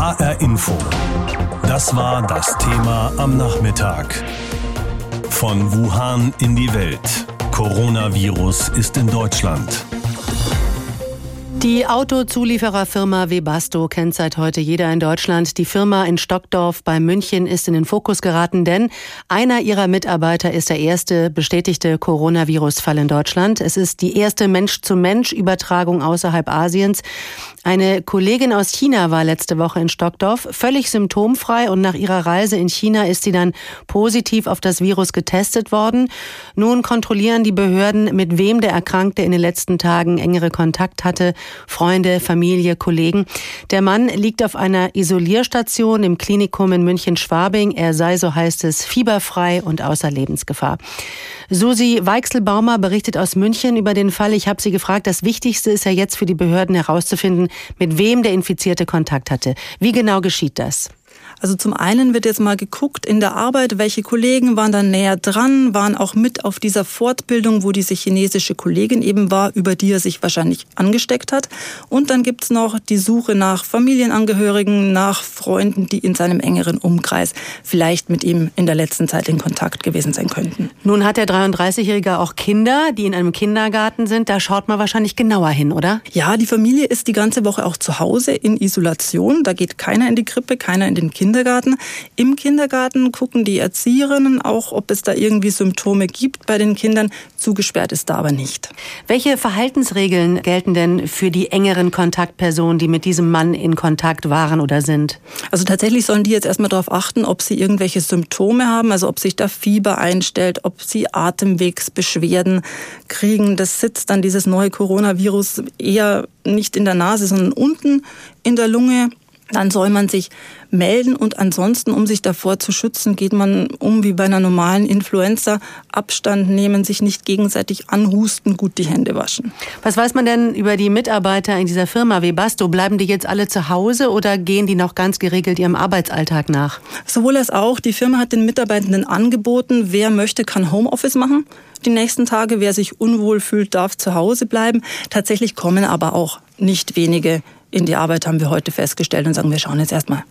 HR Info. Das war das Thema am Nachmittag. Von Wuhan in die Welt. Coronavirus ist in Deutschland. Die Autozuliefererfirma Webasto kennt seit heute jeder in Deutschland. Die Firma in Stockdorf bei München ist in den Fokus geraten, denn einer ihrer Mitarbeiter ist der erste bestätigte Coronavirus-Fall in Deutschland. Es ist die erste Mensch-zu-Mensch-Übertragung außerhalb Asiens. Eine Kollegin aus China war letzte Woche in Stockdorf völlig symptomfrei und nach ihrer Reise in China ist sie dann positiv auf das Virus getestet worden. Nun kontrollieren die Behörden, mit wem der Erkrankte in den letzten Tagen engere Kontakt hatte. Freunde, Familie, Kollegen. Der Mann liegt auf einer Isolierstation im Klinikum in München-Schwabing. Er sei, so heißt es, fieberfrei und außer Lebensgefahr. Susi Weichselbaumer berichtet aus München über den Fall. Ich habe sie gefragt, das Wichtigste ist ja jetzt für die Behörden herauszufinden, mit wem der Infizierte Kontakt hatte. Wie genau geschieht das? Also zum einen wird jetzt mal geguckt in der Arbeit, welche Kollegen waren da näher dran, waren auch mit auf dieser Fortbildung, wo diese chinesische Kollegin eben war, über die er sich wahrscheinlich angesteckt hat. Und dann gibt's noch die Suche nach Familienangehörigen, nach Freunden, die in seinem engeren Umkreis vielleicht mit ihm in der letzten Zeit in Kontakt gewesen sein könnten. Nun hat der 33-Jährige auch Kinder, die in einem Kindergarten sind. Da schaut man wahrscheinlich genauer hin, oder? Ja, die Familie ist die ganze Woche auch zu Hause in Isolation. Da geht keiner in die Krippe, keiner in den Kindergarten. Kindergarten. Im Kindergarten gucken die Erzieherinnen auch, ob es da irgendwie Symptome gibt bei den Kindern. Zugesperrt ist da aber nicht. Welche Verhaltensregeln gelten denn für die engeren Kontaktpersonen, die mit diesem Mann in Kontakt waren oder sind? Also tatsächlich sollen die jetzt erstmal darauf achten, ob sie irgendwelche Symptome haben, also ob sich da Fieber einstellt, ob sie Atemwegsbeschwerden kriegen. Das sitzt dann dieses neue Coronavirus eher nicht in der Nase, sondern unten in der Lunge dann soll man sich melden und ansonsten, um sich davor zu schützen, geht man um wie bei einer normalen Influenza, Abstand nehmen, sich nicht gegenseitig anhusten, gut die Hände waschen. Was weiß man denn über die Mitarbeiter in dieser Firma Webasto? Bleiben die jetzt alle zu Hause oder gehen die noch ganz geregelt ihrem Arbeitsalltag nach? Sowohl als auch. Die Firma hat den Mitarbeitenden angeboten, wer möchte, kann Homeoffice machen die nächsten Tage. Wer sich unwohl fühlt, darf zu Hause bleiben. Tatsächlich kommen aber auch nicht wenige in die Arbeit, haben wir heute festgestellt und sagen, wir schauen jetzt erstmal.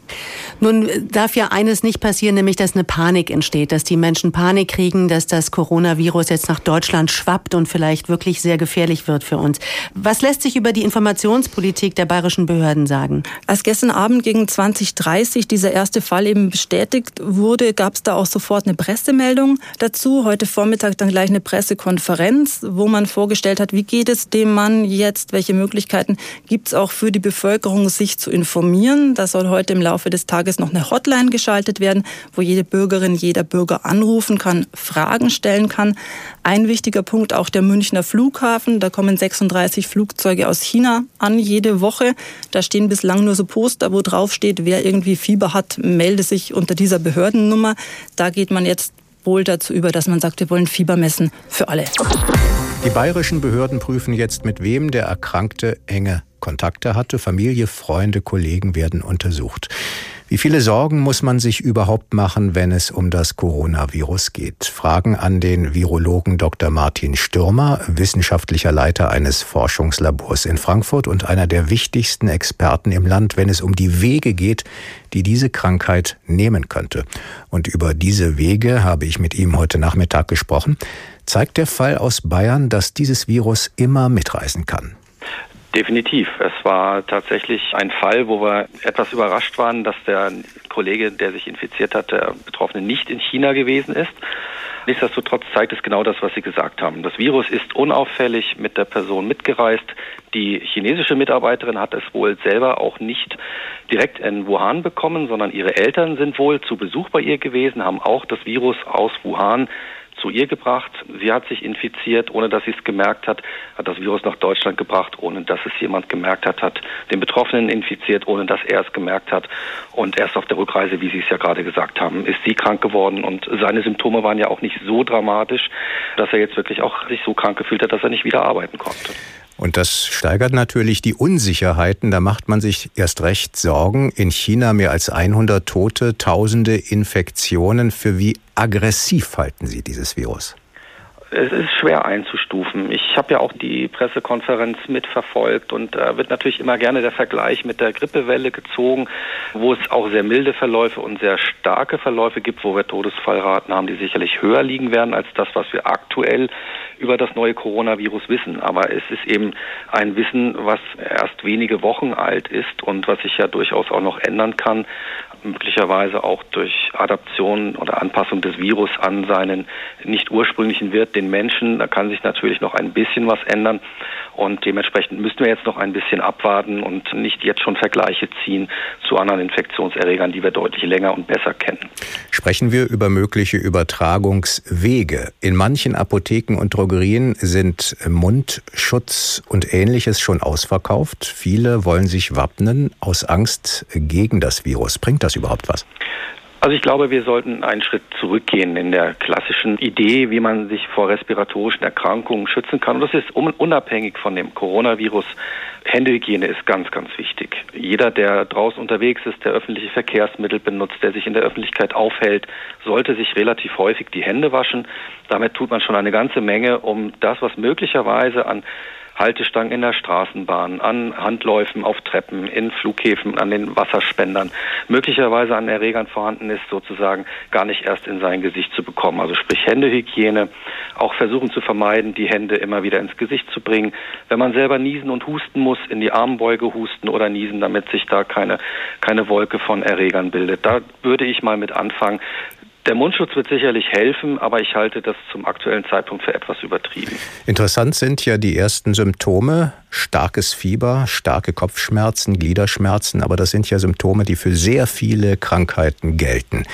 Nun darf ja eines nicht passieren, nämlich dass eine Panik entsteht, dass die Menschen Panik kriegen, dass das Coronavirus jetzt nach Deutschland schwappt und vielleicht wirklich sehr gefährlich wird für uns. Was lässt sich über die Informationspolitik der bayerischen Behörden sagen? Als gestern Abend gegen 2030 dieser erste Fall eben bestätigt wurde, gab es da auch sofort eine Pressemeldung dazu. Heute Vormittag dann gleich eine Pressekonferenz, wo man vorgestellt hat, wie geht es dem Mann jetzt, welche Möglichkeiten gibt es auch für die Bevölkerung, sich zu informieren. Da soll heute im Laufe des Tages noch eine Hotline geschaltet werden, wo jede Bürgerin, jeder Bürger anrufen kann, Fragen stellen kann. Ein wichtiger Punkt auch der Münchner Flughafen. Da kommen 36 Flugzeuge aus China an jede Woche. Da stehen bislang nur so Poster, wo drauf steht, wer irgendwie Fieber hat, melde sich unter dieser Behördennummer. Da geht man jetzt wohl dazu über, dass man sagt, wir wollen Fieber messen für alle. Die bayerischen Behörden prüfen jetzt, mit wem der Erkrankte enge Kontakte hatte. Familie, Freunde, Kollegen werden untersucht. Wie viele Sorgen muss man sich überhaupt machen, wenn es um das Coronavirus geht? Fragen an den Virologen Dr. Martin Stürmer, wissenschaftlicher Leiter eines Forschungslabors in Frankfurt und einer der wichtigsten Experten im Land, wenn es um die Wege geht, die diese Krankheit nehmen könnte. Und über diese Wege habe ich mit ihm heute Nachmittag gesprochen. Zeigt der Fall aus Bayern, dass dieses Virus immer mitreisen kann? Definitiv. Es war tatsächlich ein Fall, wo wir etwas überrascht waren, dass der Kollege, der sich infiziert hat, der Betroffene nicht in China gewesen ist. Nichtsdestotrotz zeigt es genau das, was Sie gesagt haben. Das Virus ist unauffällig mit der Person mitgereist. Die chinesische Mitarbeiterin hat es wohl selber auch nicht direkt in Wuhan bekommen, sondern ihre Eltern sind wohl zu Besuch bei ihr gewesen, haben auch das Virus aus Wuhan zu ihr gebracht. Sie hat sich infiziert, ohne dass sie es gemerkt hat, hat das Virus nach Deutschland gebracht, ohne dass es jemand gemerkt hat, hat den Betroffenen infiziert, ohne dass er es gemerkt hat. Und erst auf der Rückreise, wie Sie es ja gerade gesagt haben, ist sie krank geworden. Und seine Symptome waren ja auch nicht so dramatisch, dass er jetzt wirklich auch sich so krank gefühlt hat, dass er nicht wieder arbeiten konnte. Und das steigert natürlich die Unsicherheiten. Da macht man sich erst recht Sorgen. In China mehr als 100 Tote, tausende Infektionen. Für wie aggressiv halten Sie dieses Virus? Es ist schwer einzustufen. Ich habe ja auch die Pressekonferenz mitverfolgt und da wird natürlich immer gerne der Vergleich mit der Grippewelle gezogen, wo es auch sehr milde Verläufe und sehr starke Verläufe gibt, wo wir Todesfallraten haben, die sicherlich höher liegen werden als das, was wir aktuell über das neue Coronavirus wissen. Aber es ist eben ein Wissen, was erst wenige Wochen alt ist und was sich ja durchaus auch noch ändern kann möglicherweise auch durch Adaption oder Anpassung des Virus an seinen nicht ursprünglichen Wirt, den Menschen. Da kann sich natürlich noch ein bisschen was ändern und dementsprechend müssen wir jetzt noch ein bisschen abwarten und nicht jetzt schon Vergleiche ziehen zu anderen Infektionserregern, die wir deutlich länger und besser kennen. Sprechen wir über mögliche Übertragungswege. In manchen Apotheken und Drogerien sind Mundschutz und ähnliches schon ausverkauft. Viele wollen sich wappnen aus Angst gegen das Virus. Bringt das das überhaupt was? Also ich glaube, wir sollten einen Schritt zurückgehen in der klassischen Idee, wie man sich vor respiratorischen Erkrankungen schützen kann. Und das ist unabhängig von dem Coronavirus. Händehygiene ist ganz, ganz wichtig. Jeder, der draußen unterwegs ist, der öffentliche Verkehrsmittel benutzt, der sich in der Öffentlichkeit aufhält, sollte sich relativ häufig die Hände waschen. Damit tut man schon eine ganze Menge, um das, was möglicherweise an Haltestangen in der Straßenbahn, an Handläufen auf Treppen, in Flughäfen, an den Wasserspendern, möglicherweise an Erregern vorhanden ist, sozusagen gar nicht erst in sein Gesicht zu bekommen. Also sprich Händehygiene, auch versuchen zu vermeiden, die Hände immer wieder ins Gesicht zu bringen. Wenn man selber niesen und husten muss, in die Armbeuge husten oder niesen, damit sich da keine, keine Wolke von Erregern bildet. Da würde ich mal mit anfangen, der Mundschutz wird sicherlich helfen, aber ich halte das zum aktuellen Zeitpunkt für etwas übertrieben. Interessant sind ja die ersten Symptome. Starkes Fieber, starke Kopfschmerzen, Gliederschmerzen, aber das sind ja Symptome, die für sehr viele Krankheiten gelten.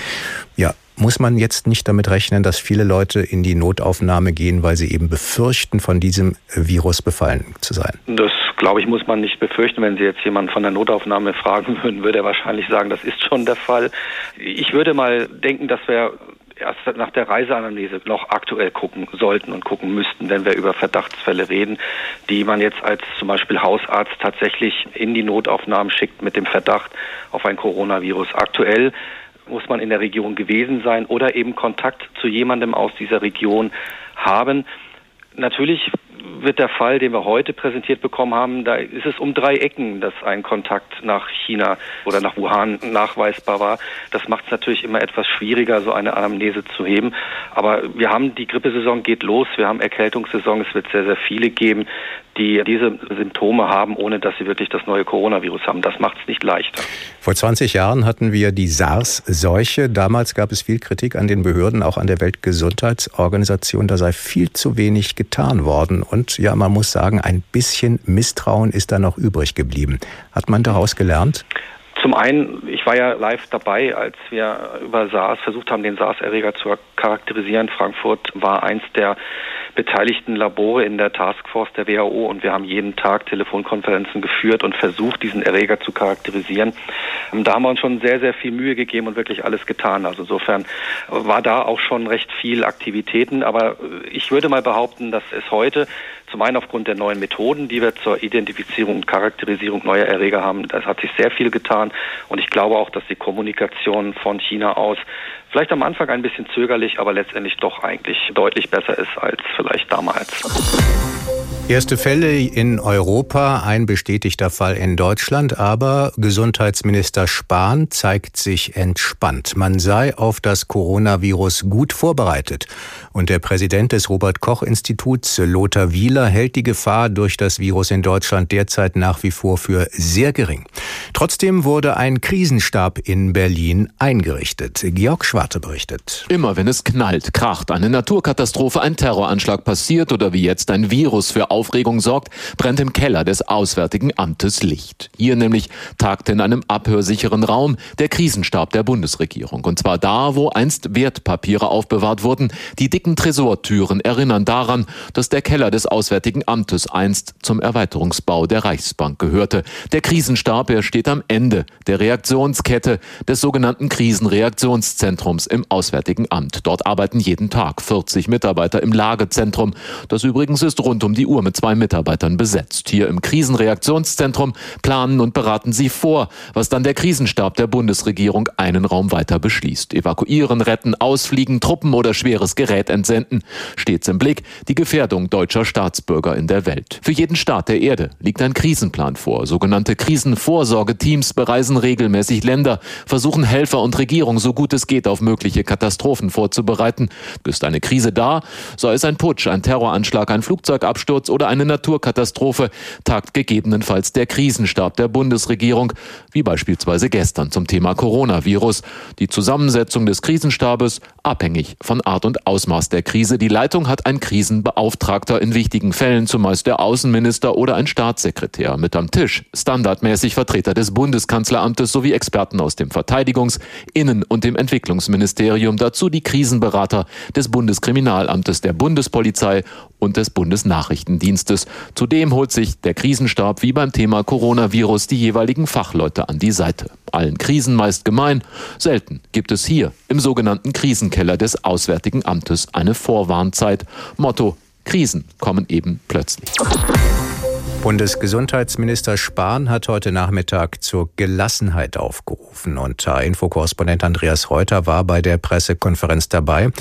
Ja, muss man jetzt nicht damit rechnen, dass viele Leute in die Notaufnahme gehen, weil sie eben befürchten, von diesem Virus befallen zu sein? Das, glaube ich, muss man nicht befürchten. Wenn Sie jetzt jemanden von der Notaufnahme fragen würden, würde er wahrscheinlich sagen, das ist schon der Fall. Ich würde mal denken, dass wir erst nach der Reiseanalyse noch aktuell gucken sollten und gucken müssten, wenn wir über Verdachtsfälle reden, die man jetzt als zum Beispiel Hausarzt tatsächlich in die Notaufnahmen schickt mit dem Verdacht auf ein Coronavirus. Aktuell muss man in der Region gewesen sein oder eben Kontakt zu jemandem aus dieser Region haben. Natürlich wird der Fall, den wir heute präsentiert bekommen haben, da ist es um drei Ecken, dass ein Kontakt nach China oder nach Wuhan nachweisbar war. Das macht es natürlich immer etwas schwieriger, so eine Anamnese zu heben. Aber wir haben die Grippesaison geht los, wir haben Erkältungssaison, es wird sehr, sehr viele geben, die diese Symptome haben, ohne dass sie wirklich das neue Coronavirus haben. Das macht es nicht leichter. Vor 20 Jahren hatten wir die SARS-Seuche. Damals gab es viel Kritik an den Behörden, auch an der Weltgesundheitsorganisation. Da sei viel zu wenig getan worden. Und ja, man muss sagen, ein bisschen Misstrauen ist da noch übrig geblieben. Hat man daraus gelernt? Zum einen, ich war ja live dabei, als wir über SARS versucht haben, den SARS-Erreger zu charakterisieren. Frankfurt war eins der beteiligten Labore in der Taskforce der WHO und wir haben jeden Tag Telefonkonferenzen geführt und versucht, diesen Erreger zu charakterisieren. Da haben wir uns schon sehr, sehr viel Mühe gegeben und wirklich alles getan. Also insofern war da auch schon recht viel Aktivitäten. Aber ich würde mal behaupten, dass es heute zum einen aufgrund der neuen Methoden, die wir zur Identifizierung und Charakterisierung neuer Erreger haben, das hat sich sehr viel getan. Und ich glaube auch, dass die Kommunikation von China aus vielleicht am Anfang ein bisschen zögerlich, aber letztendlich doch eigentlich deutlich besser ist als vielleicht damals. Erste Fälle in Europa, ein bestätigter Fall in Deutschland, aber Gesundheitsminister Spahn zeigt sich entspannt. Man sei auf das Coronavirus gut vorbereitet. Und der Präsident des Robert Koch Instituts, Lothar Wieler, hält die Gefahr durch das Virus in Deutschland derzeit nach wie vor für sehr gering. Trotzdem wurde ein Krisenstab in Berlin eingerichtet. Georg Schwarte berichtet. Immer wenn es knallt, kracht, eine Naturkatastrophe, ein Terroranschlag passiert oder wie jetzt ein Virus für Aufregung sorgt, brennt im Keller des Auswärtigen Amtes Licht. Hier nämlich tagte in einem abhörsicheren Raum der Krisenstab der Bundesregierung. Und zwar da, wo einst Wertpapiere aufbewahrt wurden. Die dicken Tresortüren erinnern daran, dass der Keller des Auswärtigen Amtes einst zum Erweiterungsbau der Reichsbank gehörte. Der Krisenstab, er steht steht am Ende der Reaktionskette des sogenannten Krisenreaktionszentrums im Auswärtigen Amt. Dort arbeiten jeden Tag 40 Mitarbeiter im Lagezentrum. Das übrigens ist rund um die Uhr mit zwei Mitarbeitern besetzt. Hier im Krisenreaktionszentrum planen und beraten sie vor, was dann der Krisenstab der Bundesregierung einen Raum weiter beschließt. Evakuieren, retten, ausfliegen, Truppen oder schweres Gerät entsenden. Stets im Blick die Gefährdung deutscher Staatsbürger in der Welt. Für jeden Staat der Erde liegt ein Krisenplan vor. Sogenannte Krisenvorsorgeteams bereisen regelmäßig Länder, versuchen Helfer und Regierung so gut es geht auf mögliche Katastrophen vorzubereiten. Ist eine Krise da, sei es ein Putsch, ein Terroranschlag, ein Flugzeugabsturz oder eine Naturkatastrophe, tagt gegebenenfalls der Krisenstab der Bundesregierung, wie beispielsweise gestern zum Thema Coronavirus. Die Zusammensetzung des Krisenstabes abhängig von Art und Ausmaß der Krise. Die Leitung hat ein Krisenbeauftragter in wichtigen Fällen, zumeist der Außenminister oder ein Staatssekretär. Mit am Tisch standardmäßig Vertreter des Bundeskanzleramtes sowie Experten aus dem Verteidigungs-, Innen- und dem Entwicklungsministerium. Dazu die Krisenberater des Bundeskriminalamtes, der Bundespolizei und des Bundesnachrichtendienstes. Zudem holt sich der Krisenstab wie beim Thema Coronavirus die jeweiligen Fachleute an die Seite. Allen Krisen meist gemein. Selten gibt es hier im sogenannten Krisenkeller des Auswärtigen Amtes eine Vorwarnzeit. Motto Krisen kommen eben plötzlich. Bundesgesundheitsminister Spahn hat heute Nachmittag zur Gelassenheit aufgerufen und Infokorrespondent Andreas Reuter war bei der Pressekonferenz dabei.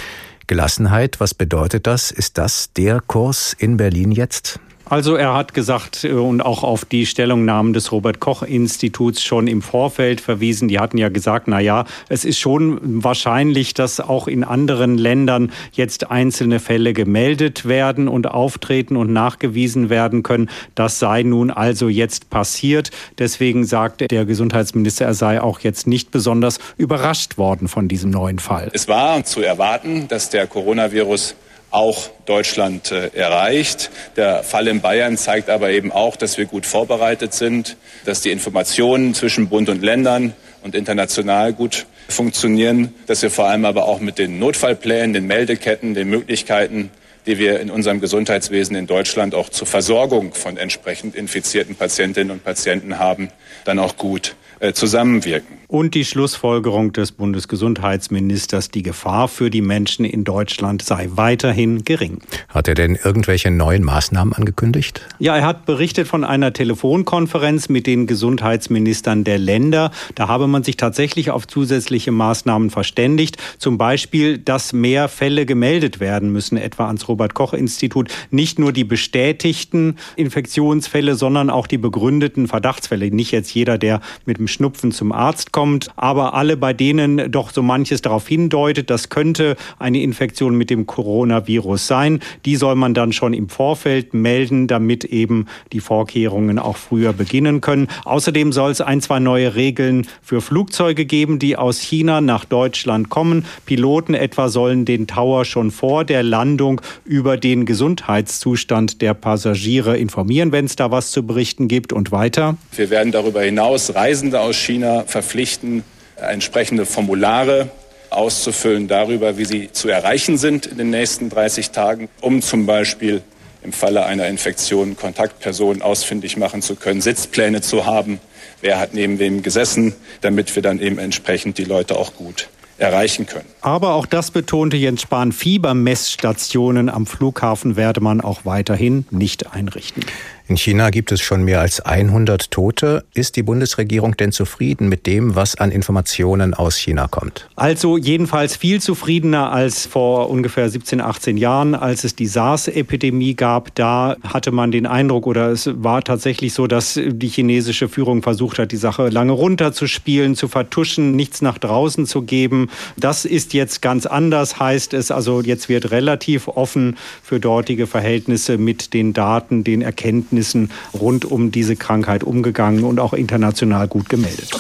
Gelassenheit, was bedeutet das? Ist das der Kurs in Berlin jetzt? Also er hat gesagt äh, und auch auf die Stellungnahmen des Robert Koch Instituts schon im Vorfeld verwiesen. Die hatten ja gesagt, na ja, es ist schon wahrscheinlich, dass auch in anderen Ländern jetzt einzelne Fälle gemeldet werden und auftreten und nachgewiesen werden können. Das sei nun also jetzt passiert. Deswegen sagt der Gesundheitsminister, er sei auch jetzt nicht besonders überrascht worden von diesem neuen Fall. Es war zu erwarten, dass der Coronavirus auch Deutschland äh, erreicht. Der Fall in Bayern zeigt aber eben auch, dass wir gut vorbereitet sind, dass die Informationen zwischen Bund und Ländern und international gut funktionieren, dass wir vor allem aber auch mit den Notfallplänen, den Meldeketten, den Möglichkeiten, die wir in unserem Gesundheitswesen in Deutschland auch zur Versorgung von entsprechend infizierten Patientinnen und Patienten haben, dann auch gut zusammenwirken. Und die Schlussfolgerung des Bundesgesundheitsministers, die Gefahr für die Menschen in Deutschland sei weiterhin gering. Hat er denn irgendwelche neuen Maßnahmen angekündigt? Ja, er hat berichtet von einer Telefonkonferenz mit den Gesundheitsministern der Länder. Da habe man sich tatsächlich auf zusätzliche Maßnahmen verständigt. Zum Beispiel, dass mehr Fälle gemeldet werden müssen, etwa ans Robert Koch Institut. Nicht nur die bestätigten Infektionsfälle, sondern auch die begründeten Verdachtsfälle. Nicht jetzt jeder, der mit dem Schnupfen zum Arzt kommt, aber alle, bei denen doch so manches darauf hindeutet, das könnte eine Infektion mit dem Coronavirus sein. Die soll man dann schon im Vorfeld melden, damit eben die Vorkehrungen auch früher beginnen können. Außerdem soll es ein, zwei neue Regeln für Flugzeuge geben, die aus China nach Deutschland kommen. Piloten etwa sollen den Tower schon vor der Landung über den Gesundheitszustand der Passagiere informieren, wenn es da was zu berichten gibt und weiter. Wir werden darüber hinaus Reisende aus China verpflichten, entsprechende Formulare auszufüllen darüber, wie sie zu erreichen sind in den nächsten 30 Tagen, um zum Beispiel im Falle einer Infektion Kontaktpersonen ausfindig machen zu können, Sitzpläne zu haben, wer hat neben wem gesessen, damit wir dann eben entsprechend die Leute auch gut erreichen können. Aber auch das betonte Jens Spahn, Fiebermessstationen am Flughafen werde man auch weiterhin nicht einrichten. In China gibt es schon mehr als 100 Tote. Ist die Bundesregierung denn zufrieden mit dem, was an Informationen aus China kommt? Also jedenfalls viel zufriedener als vor ungefähr 17, 18 Jahren, als es die SARS-Epidemie gab. Da hatte man den Eindruck, oder es war tatsächlich so, dass die chinesische Führung versucht hat, die Sache lange runterzuspielen, zu vertuschen, nichts nach draußen zu geben. Das ist jetzt ganz anders, heißt es. Also jetzt wird relativ offen für dortige Verhältnisse mit den Daten, den Erkenntnissen Erkenntnissen rund um diese Krankheit umgegangen und auch international gut gemeldet.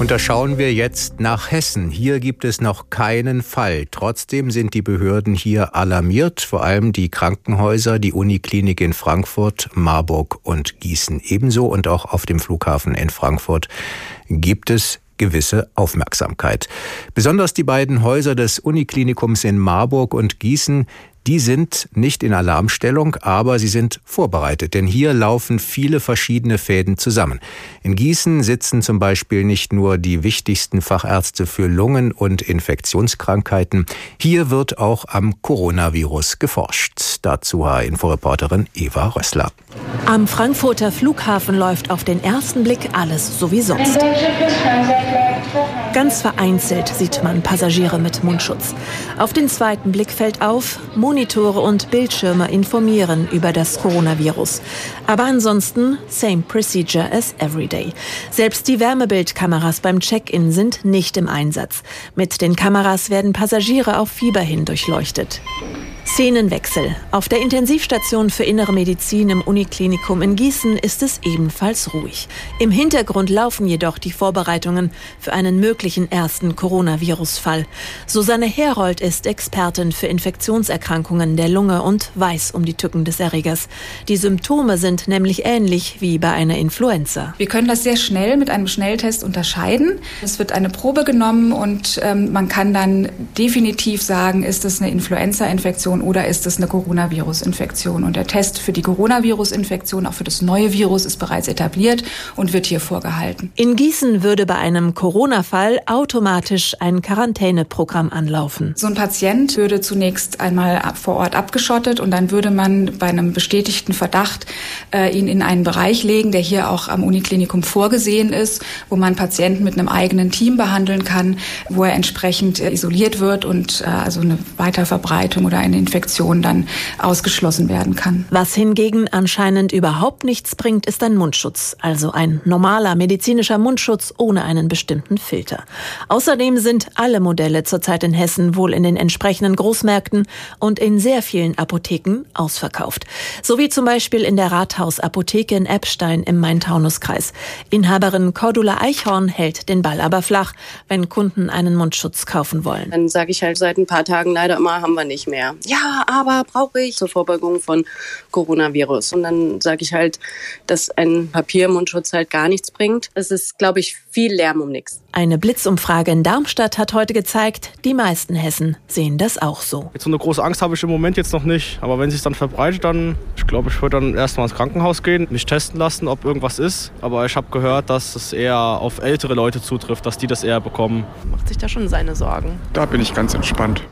Und da schauen wir jetzt nach Hessen. Hier gibt es noch keinen Fall. Trotzdem sind die Behörden hier alarmiert, vor allem die Krankenhäuser, die Uniklinik in Frankfurt, Marburg und Gießen ebenso. Und auch auf dem Flughafen in Frankfurt gibt es gewisse Aufmerksamkeit. Besonders die beiden Häuser des Uniklinikums in Marburg und Gießen, Die sind nicht in Alarmstellung, aber sie sind vorbereitet, denn hier laufen viele verschiedene Fäden zusammen. In Gießen sitzen zum Beispiel nicht nur die wichtigsten Fachärzte für Lungen- und Infektionskrankheiten, hier wird auch am Coronavirus geforscht. Dazu HR-Inforeporterin Eva Rössler. Am Frankfurter Flughafen läuft auf den ersten Blick alles so wie sonst. Ganz vereinzelt sieht man Passagiere mit Mundschutz. Auf den zweiten Blick fällt auf, Monitore und Bildschirme informieren über das Coronavirus. Aber ansonsten same procedure as every day. Selbst die Wärmebildkameras beim Check-in sind nicht im Einsatz. Mit den Kameras werden Passagiere auf Fieber hin durchleuchtet. Szenenwechsel. Auf der Intensivstation für Innere Medizin im Uniklinikum in Gießen ist es ebenfalls ruhig. Im Hintergrund laufen jedoch die Vorbereitungen für einen möglichen ersten Coronavirus-Fall. Susanne Herold ist Expertin für Infektionserkrankungen der Lunge und weiß um die Tücken des Erregers. Die Symptome sind nämlich ähnlich wie bei einer Influenza. Wir können das sehr schnell mit einem Schnelltest unterscheiden. Es wird eine Probe genommen und ähm, man kann dann definitiv sagen, ist es eine Influenza-Infektion oder ist es eine Coronavirus-Infektion. Und der Test für die Coronavirus-Infektion, auch für das neue Virus, ist bereits etabliert und wird hier vorgehalten. In Gießen würde bei einem Corona-Fall automatisch ein Quarantäneprogramm anlaufen. So ein Patient würde zunächst einmal vor Ort abgeschottet und dann würde man bei einem bestätigten Verdacht äh, ihn in einen Bereich legen, der hier auch am Uniklinikum vorgesehen ist, wo man Patienten mit einem eigenen Team behandeln kann, wo er entsprechend äh, isoliert wird und äh, also eine Weiterverbreitung oder eine Infektion dann ausgeschlossen werden kann. Was hingegen anscheinend überhaupt nichts bringt, ist ein Mundschutz, also ein normaler medizinischer Mundschutz ohne einen bestimmten Filter. Außerdem sind alle Modelle zurzeit in Hessen wohl in den entsprechenden Großmärkten und in sehr vielen Apotheken ausverkauft. So wie zum Beispiel in der Rathausapotheke in Eppstein im Main-Taunus-Kreis. Inhaberin Cordula Eichhorn hält den Ball aber flach, wenn Kunden einen Mundschutz kaufen wollen. Dann sage ich halt seit ein paar Tagen leider immer, haben wir nicht mehr. Ja, ja, aber brauche ich zur Vorbeugung von Coronavirus. Und dann sage ich halt, dass ein Papiermundschutz halt gar nichts bringt. Es ist, glaube ich, viel Lärm um nichts. Eine Blitzumfrage in Darmstadt hat heute gezeigt, die meisten Hessen sehen das auch so. Jetzt so eine große Angst habe ich im Moment jetzt noch nicht. Aber wenn sich dann verbreitet, dann, ich glaube, ich würde dann erstmal ins Krankenhaus gehen, mich testen lassen, ob irgendwas ist. Aber ich habe gehört, dass es eher auf ältere Leute zutrifft, dass die das eher bekommen. Macht sich da schon seine Sorgen. Da bin ich ganz entspannt.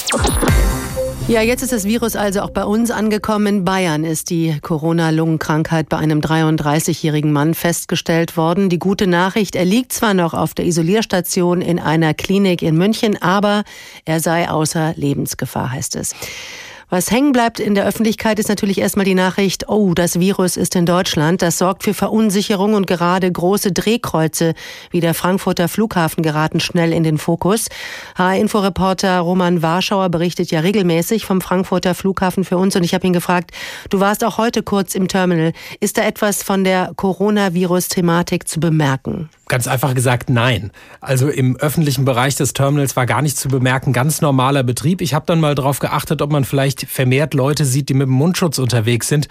Ja, jetzt ist das Virus also auch bei uns angekommen. In Bayern ist die Corona-Lungenkrankheit bei einem 33-jährigen Mann festgestellt worden. Die gute Nachricht, er liegt zwar noch auf der Isolierstation in einer Klinik in München, aber er sei außer Lebensgefahr, heißt es. Was hängen bleibt in der Öffentlichkeit ist natürlich erstmal die Nachricht, oh, das Virus ist in Deutschland. Das sorgt für Verunsicherung und gerade große Drehkreuze wie der Frankfurter Flughafen geraten schnell in den Fokus. HR-Inforeporter Roman Warschauer berichtet ja regelmäßig vom Frankfurter Flughafen für uns und ich habe ihn gefragt, du warst auch heute kurz im Terminal. Ist da etwas von der Coronavirus-Thematik zu bemerken? Ganz einfach gesagt, nein. Also im öffentlichen Bereich des Terminals war gar nichts zu bemerken, ganz normaler Betrieb. Ich habe dann mal darauf geachtet, ob man vielleicht vermehrt Leute sieht, die mit dem Mundschutz unterwegs sind.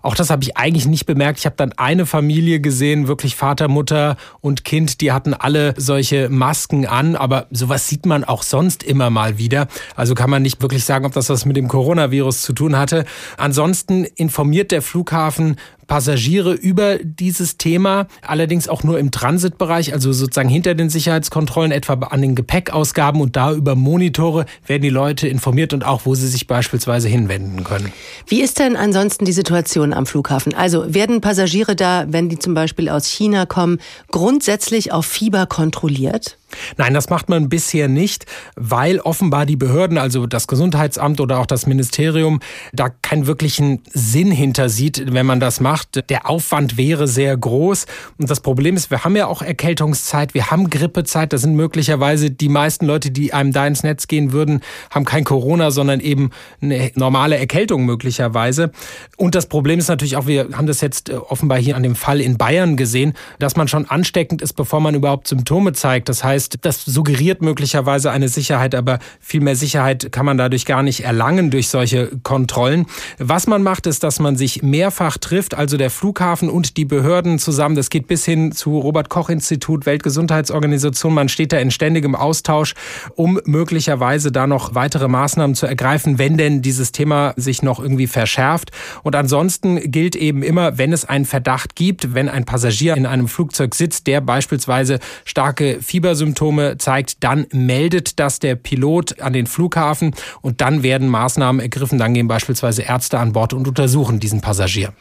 Auch das habe ich eigentlich nicht bemerkt. Ich habe dann eine Familie gesehen, wirklich Vater, Mutter und Kind, die hatten alle solche Masken an, aber sowas sieht man auch sonst immer mal wieder. Also kann man nicht wirklich sagen, ob das was mit dem Coronavirus zu tun hatte. Ansonsten informiert der Flughafen Passagiere über dieses Thema, allerdings auch nur im Transitbereich, also sozusagen hinter den Sicherheitskontrollen, etwa an den Gepäckausgaben und da über Monitore werden die Leute informiert und auch, wo sie sich beispielsweise hinwenden können. Wie ist denn ansonsten die Situation am Flughafen? Also werden Passagiere da, wenn die zum Beispiel aus China kommen, grundsätzlich auf Fieber kontrolliert? Nein, das macht man bisher nicht, weil offenbar die Behörden, also das Gesundheitsamt oder auch das Ministerium, da keinen wirklichen Sinn hinter sieht, wenn man das macht. Der Aufwand wäre sehr groß. Und das Problem ist, wir haben ja auch Erkältungszeit, wir haben Grippezeit. Das sind möglicherweise die meisten Leute, die einem da ins Netz gehen würden, haben kein Corona, sondern eben eine normale Erkältung möglicherweise. Und das Problem ist natürlich auch, wir haben das jetzt offenbar hier an dem Fall in Bayern gesehen, dass man schon ansteckend ist, bevor man überhaupt Symptome zeigt. Das heißt, heißt, das suggeriert möglicherweise eine Sicherheit, aber viel mehr Sicherheit kann man dadurch gar nicht erlangen durch solche Kontrollen. Was man macht, ist, dass man sich mehrfach trifft, also der Flughafen und die Behörden zusammen. Das geht bis hin zu Robert Koch Institut, Weltgesundheitsorganisation. Man steht da in ständigem Austausch, um möglicherweise da noch weitere Maßnahmen zu ergreifen, wenn denn dieses Thema sich noch irgendwie verschärft. Und ansonsten gilt eben immer, wenn es einen Verdacht gibt, wenn ein Passagier in einem Flugzeug sitzt, der beispielsweise starke Fiebersymptome zeigt, dann meldet das der Pilot an den Flughafen und dann werden Maßnahmen ergriffen. Dann gehen beispielsweise Ärzte an Bord und untersuchen diesen Passagier.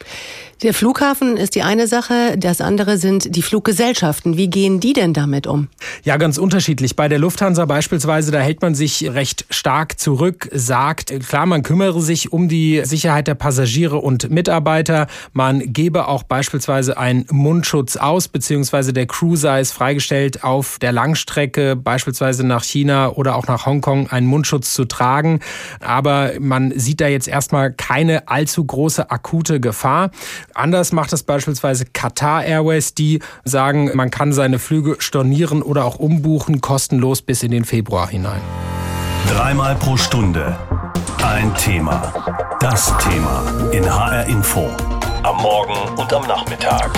Der Flughafen ist die eine Sache, das andere sind die Fluggesellschaften. Wie gehen die denn damit um? Ja, ganz unterschiedlich. Bei der Lufthansa beispielsweise, da hält man sich recht stark zurück, sagt, klar, man kümmere sich um die Sicherheit der Passagiere und Mitarbeiter. Man gebe auch beispielsweise einen Mundschutz aus, beziehungsweise der Crew sei es freigestellt, auf der Langstrecke, beispielsweise nach China oder auch nach Hongkong, einen Mundschutz zu tragen. Aber man sieht da jetzt erstmal keine allzu große akute Gefahr. Anders macht es beispielsweise Qatar Airways, die sagen, man kann seine Flüge stornieren oder auch umbuchen, kostenlos bis in den Februar hinein. Dreimal pro Stunde ein Thema. Das Thema in HR Info. Am Morgen und am Nachmittag.